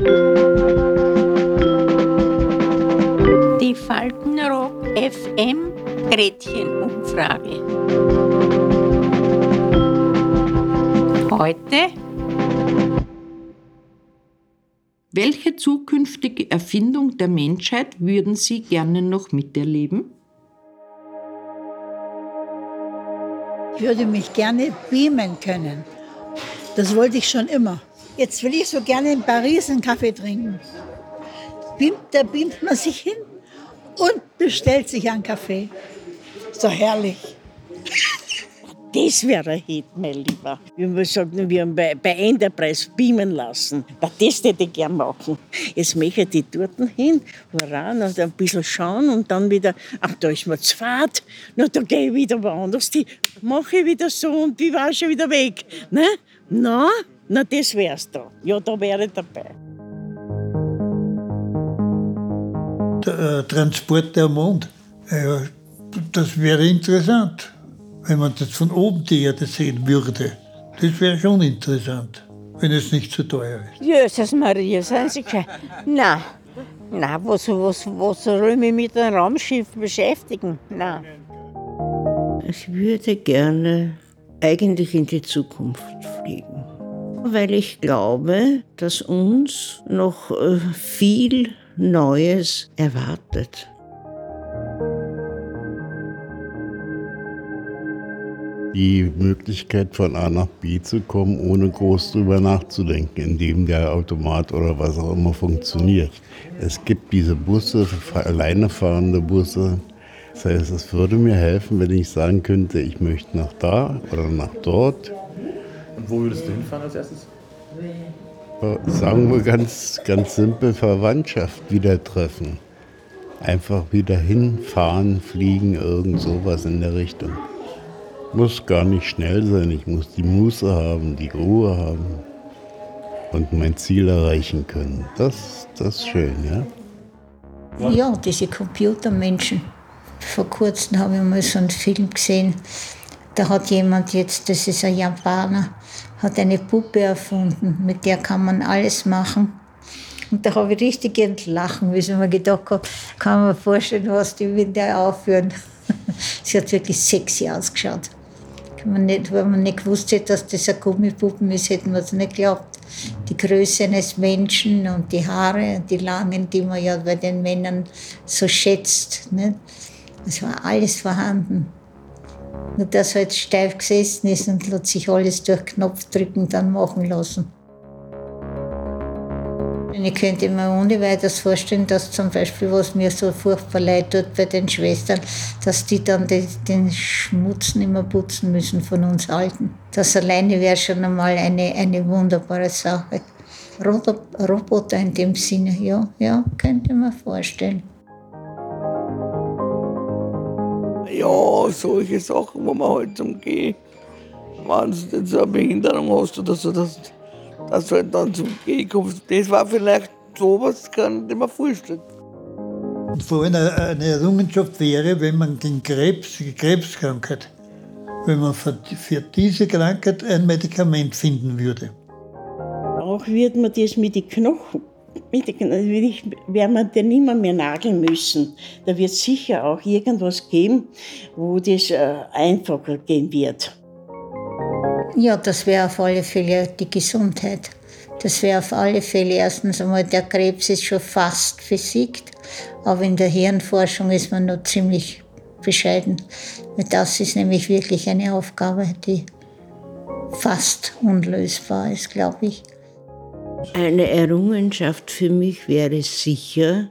Die Faltenrock FM Gretchenumfrage. Heute Welche zukünftige Erfindung der Menschheit würden Sie gerne noch miterleben? Ich würde mich gerne beamen können. Das wollte ich schon immer. Jetzt will ich so gerne in Paris einen Kaffee trinken. Da beamt man sich hin und bestellt sich einen Kaffee. So herrlich. Das wäre ein Hit, mein Lieber. Man sagt, wir bei, bei Enterprise beamen lassen. Das hätte ich gerne machen. Jetzt möchte ich dort hin, hurra, noch ein bisschen schauen und dann wieder, ach, da ist mir zu fad, na, da gehe ich wieder woanders, die mache ich wieder so und die war schon wieder weg. Ne? Na, na, das wär's da. Ja, da wäre ich dabei. Der äh, Transport der Mond, ja, das wäre interessant wenn man das von oben die Erde sehen würde. Das wäre schon interessant, wenn es nicht zu teuer ist. Jesus Maria, seien Sie gescheit. Nein, nein, was, was, was soll ich mich mit einem Raumschiff beschäftigen? Nein. Ich würde gerne eigentlich in die Zukunft fliegen, weil ich glaube, dass uns noch äh, viel Neues erwartet. die Möglichkeit von A nach B zu kommen, ohne groß drüber nachzudenken, indem der Automat oder was auch immer funktioniert. Es gibt diese Busse, alleine fahrende Busse. Das heißt, es würde mir helfen, wenn ich sagen könnte, ich möchte nach da oder nach dort. Und wo würdest du hinfahren als erstes? Sagen wir ganz, ganz simpel Verwandtschaft wieder treffen. Einfach wieder hinfahren, fliegen, irgend sowas in der Richtung muss gar nicht schnell sein. Ich muss die Muße haben, die Ruhe haben und mein Ziel erreichen können. Das, das ist schön, ja? Ja, diese Computermenschen. Vor kurzem habe ich mal so einen Film gesehen. Da hat jemand jetzt, das ist ein Japaner, hat eine Puppe erfunden, mit der kann man alles machen. Und da habe ich richtig entlachen weil ich gedacht habe, kann man mir vorstellen, was die mit der aufführen. Sie hat wirklich sexy ausgeschaut. Wenn man nicht, wenn man nicht gewusst hätte, dass das eine Gummipuppen ist, hätten wir es nicht geglaubt. Die Größe eines Menschen und die Haare, die langen, die man ja bei den Männern so schätzt. Nicht? Es war alles vorhanden. Nur dass er steif gesessen ist und hat sich alles durch Knopfdrücken dann machen lassen. Ich könnte mir ohne weiteres vorstellen, dass zum Beispiel, was mir so furchtbar leid tut bei den Schwestern, dass die dann den, den Schmutz nicht mehr putzen müssen von uns Alten. Das alleine wäre schon einmal eine, eine wunderbare Sache. Roboter in dem Sinne, ja, ja, könnte man vorstellen. Ja, solche Sachen, wo man halt zum Gehen, wenn du jetzt eine Behinderung hast oder so, dass dass du halt dann zum Gehen kommst. Das war vielleicht sowas, kann ich mir vorstellen. Und vor allem eine Errungenschaft wäre, wenn man gegen Krebs, die Krebskrankheit, wenn man für, für diese Krankheit ein Medikament finden würde. Auch wird man das mit den Knochen den, werden wir den nicht mehr nageln müssen. Da wird sicher auch irgendwas geben, wo das äh, einfacher gehen wird. Ja, das wäre auf alle Fälle die Gesundheit. Das wäre auf alle Fälle erstens einmal, der Krebs ist schon fast besiegt, aber in der Hirnforschung ist man noch ziemlich bescheiden. Das ist nämlich wirklich eine Aufgabe, die fast unlösbar ist, glaube ich. Eine Errungenschaft für mich wäre sicher,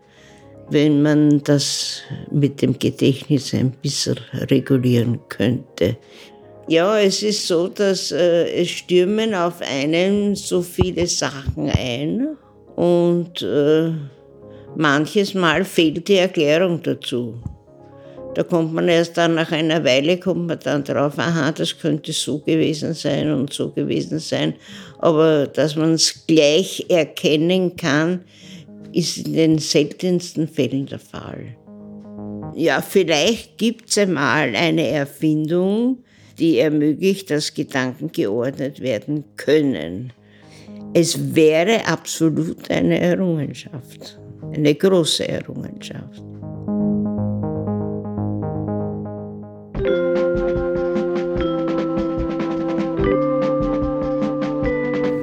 wenn man das mit dem Gedächtnis ein bisschen regulieren könnte. Ja, es ist so, dass äh, es stürmen auf einen so viele Sachen ein und äh, manches Mal fehlt die Erklärung dazu. Da kommt man erst dann nach einer Weile, kommt man dann drauf, aha, das könnte so gewesen sein und so gewesen sein. Aber dass man es gleich erkennen kann, ist in den seltensten Fällen der Fall. Ja, vielleicht gibt es einmal eine Erfindung, die ermöglicht, dass Gedanken geordnet werden können. Es wäre absolut eine Errungenschaft, eine große Errungenschaft.